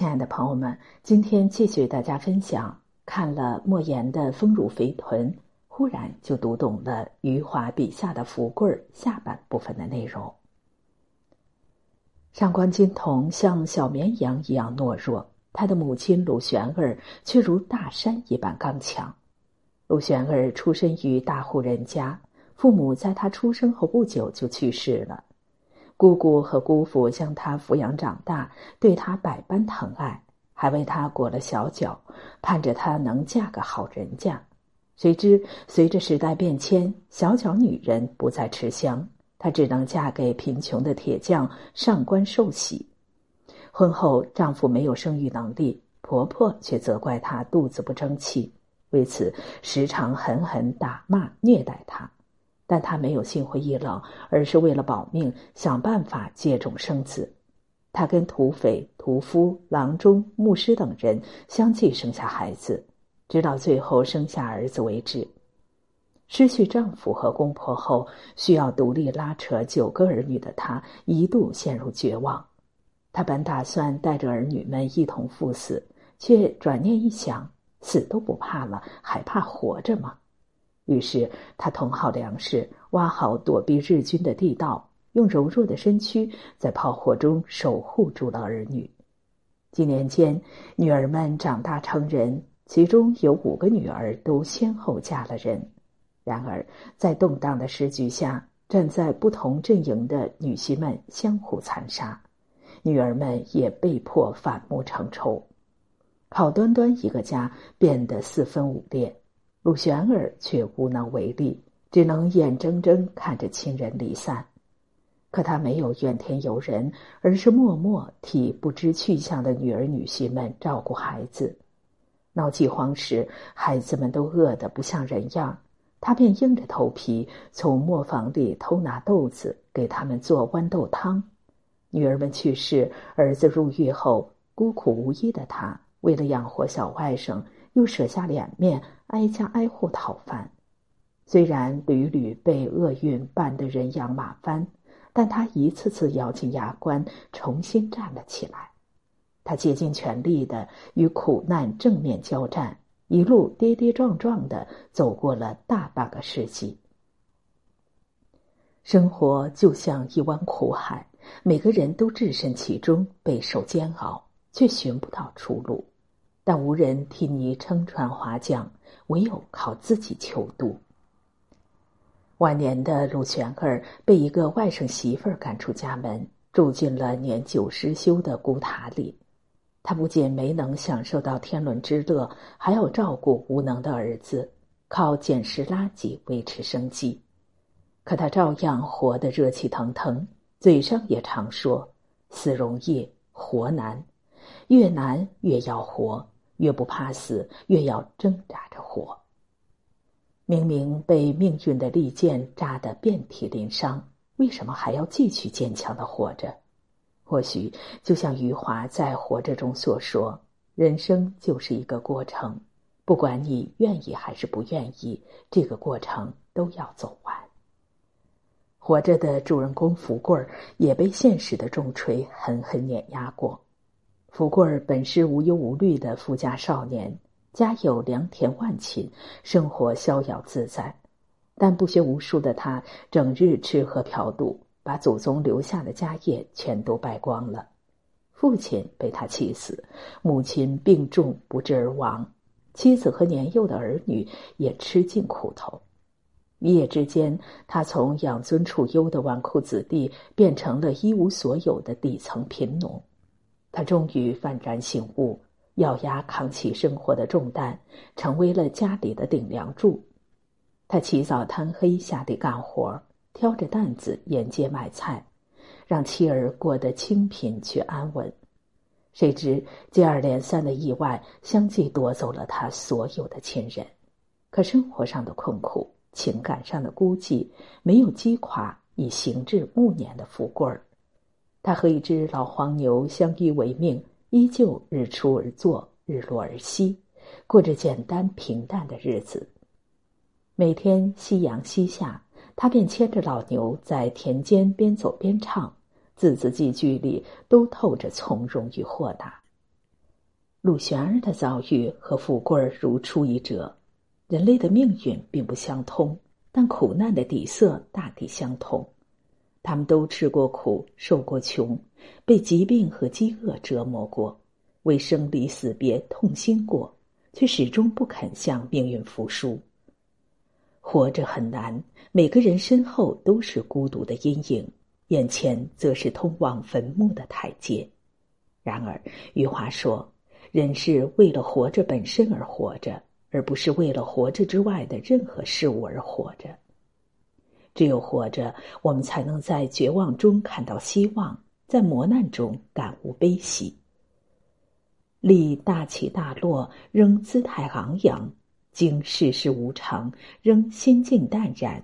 亲爱的朋友们，今天继续为大家分享。看了莫言的《丰乳肥臀》，忽然就读懂了余华笔下的福贵儿下半部分的内容。上官金童像小绵羊一样懦弱，他的母亲鲁玄儿却如大山一般刚强。鲁玄儿出身于大户人家，父母在他出生后不久就去世了。姑姑和姑父将她抚养长大，对她百般疼爱，还为她裹了小脚，盼着她能嫁个好人家。谁知随着时代变迁，小脚女人不再吃香，她只能嫁给贫穷的铁匠上官寿喜。婚后，丈夫没有生育能力，婆婆却责怪她肚子不争气，为此时常狠狠打骂虐待她。但他没有心灰意冷，而是为了保命，想办法借种生子。他跟土匪、屠夫、郎中、牧师等人相继生下孩子，直到最后生下儿子为止。失去丈夫和公婆后，需要独立拉扯九个儿女的她，一度陷入绝望。她本打算带着儿女们一同赴死，却转念一想，死都不怕了，还怕活着吗？于是，他囤好粮食，挖好躲避日军的地道，用柔弱的身躯在炮火中守护住了儿女。几年间，女儿们长大成人，其中有五个女儿都先后嫁了人。然而，在动荡的时局下，站在不同阵营的女婿们相互残杀，女儿们也被迫反目成仇，好端端一个家变得四分五裂。鲁玄儿却无能为力，只能眼睁睁看着亲人离散。可他没有怨天尤人，而是默默替不知去向的女儿女婿们照顾孩子。闹饥荒时，孩子们都饿得不像人样，他便硬着头皮从磨坊里偷拿豆子给他们做豌豆汤。女儿们去世，儿子入狱后，孤苦无依的他为了养活小外甥。又舍下脸面，挨家挨户讨饭。虽然屡屡被厄运绊得人仰马翻，但他一次次咬紧牙关，重新站了起来。他竭尽全力的与苦难正面交战，一路跌跌撞撞的走过了大半个世纪。生活就像一湾苦海，每个人都置身其中，备受煎熬，却寻不到出路。但无人替你撑船划桨，唯有靠自己求渡。晚年的陆玄儿被一个外甥媳妇儿赶出家门，住进了年久失修的古塔里。他不仅没能享受到天伦之乐，还要照顾无能的儿子，靠捡拾垃圾维持生计。可他照样活得热气腾腾，嘴上也常说：“死容易，活难，越难越要活。”越不怕死，越要挣扎着活。明明被命运的利剑扎得遍体鳞伤，为什么还要继续坚强的活着？或许就像余华在《活着》中所说：“人生就是一个过程，不管你愿意还是不愿意，这个过程都要走完。”活着的主人公福贵儿也被现实的重锤狠狠碾压过。福贵儿本是无忧无虑的富家少年，家有良田万顷，生活逍遥自在。但不学无术的他，整日吃喝嫖赌，把祖宗留下的家业全都败光了。父亲被他气死，母亲病重不治而亡，妻子和年幼的儿女也吃尽苦头。一夜之间，他从养尊处优的纨绔子弟，变成了一无所有的底层贫农。他终于幡然醒悟，咬牙扛起生活的重担，成为了家里的顶梁柱。他起早贪黑下地干活，挑着担子沿街卖菜，让妻儿过得清贫却安稳。谁知接二连三的意外相继夺走了他所有的亲人，可生活上的困苦、情感上的孤寂，没有击垮已行至暮年的富贵儿。他和一只老黄牛相依为命，依旧日出而作，日落而息，过着简单平淡的日子。每天夕阳西下，他便牵着老牛在田间边走边唱，字字句句里都透着从容与豁达。陆玄儿的遭遇和富贵儿如出一辙，人类的命运并不相通，但苦难的底色大抵相同。他们都吃过苦，受过穷，被疾病和饥饿折磨过，为生离死别痛心过，却始终不肯向命运服输。活着很难，每个人身后都是孤独的阴影，眼前则是通往坟墓的台阶。然而，余华说。人是为了活着本身而活着，而不是为了活着之外的任何事物而活着。只有活着，我们才能在绝望中看到希望，在磨难中感悟悲喜。历大起大落，仍姿态昂扬；经世事无常，仍心境淡然。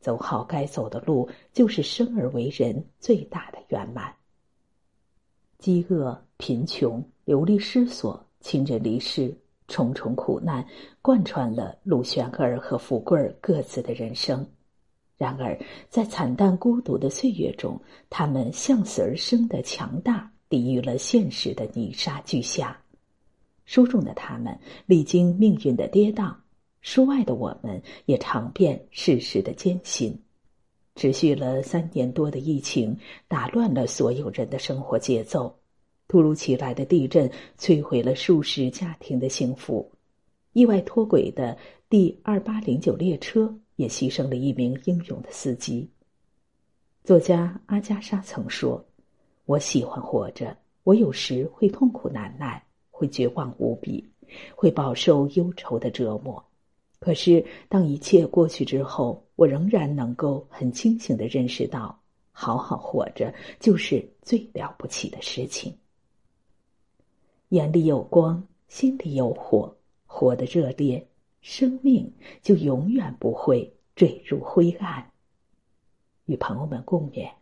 走好该走的路，就是生而为人最大的圆满。饥饿、贫穷。流离失所，亲人离世，重重苦难贯穿了陆玄儿和富贵儿各自的人生。然而，在惨淡孤独的岁月中，他们向死而生的强大，抵御了现实的泥沙俱下。书中的他们历经命运的跌宕，书外的我们也尝遍世事的艰辛。持续了三年多的疫情，打乱了所有人的生活节奏。突如其来的地震摧毁了数十家庭的幸福，意外脱轨的第二八零九列车也牺牲了一名英勇的司机。作家阿加莎曾说：“我喜欢活着，我有时会痛苦难耐，会绝望无比，会饱受忧愁的折磨。可是当一切过去之后，我仍然能够很清醒的认识到，好好活着就是最了不起的事情。”眼里有光，心里有火，活得热烈，生命就永远不会坠入灰暗。与朋友们共勉。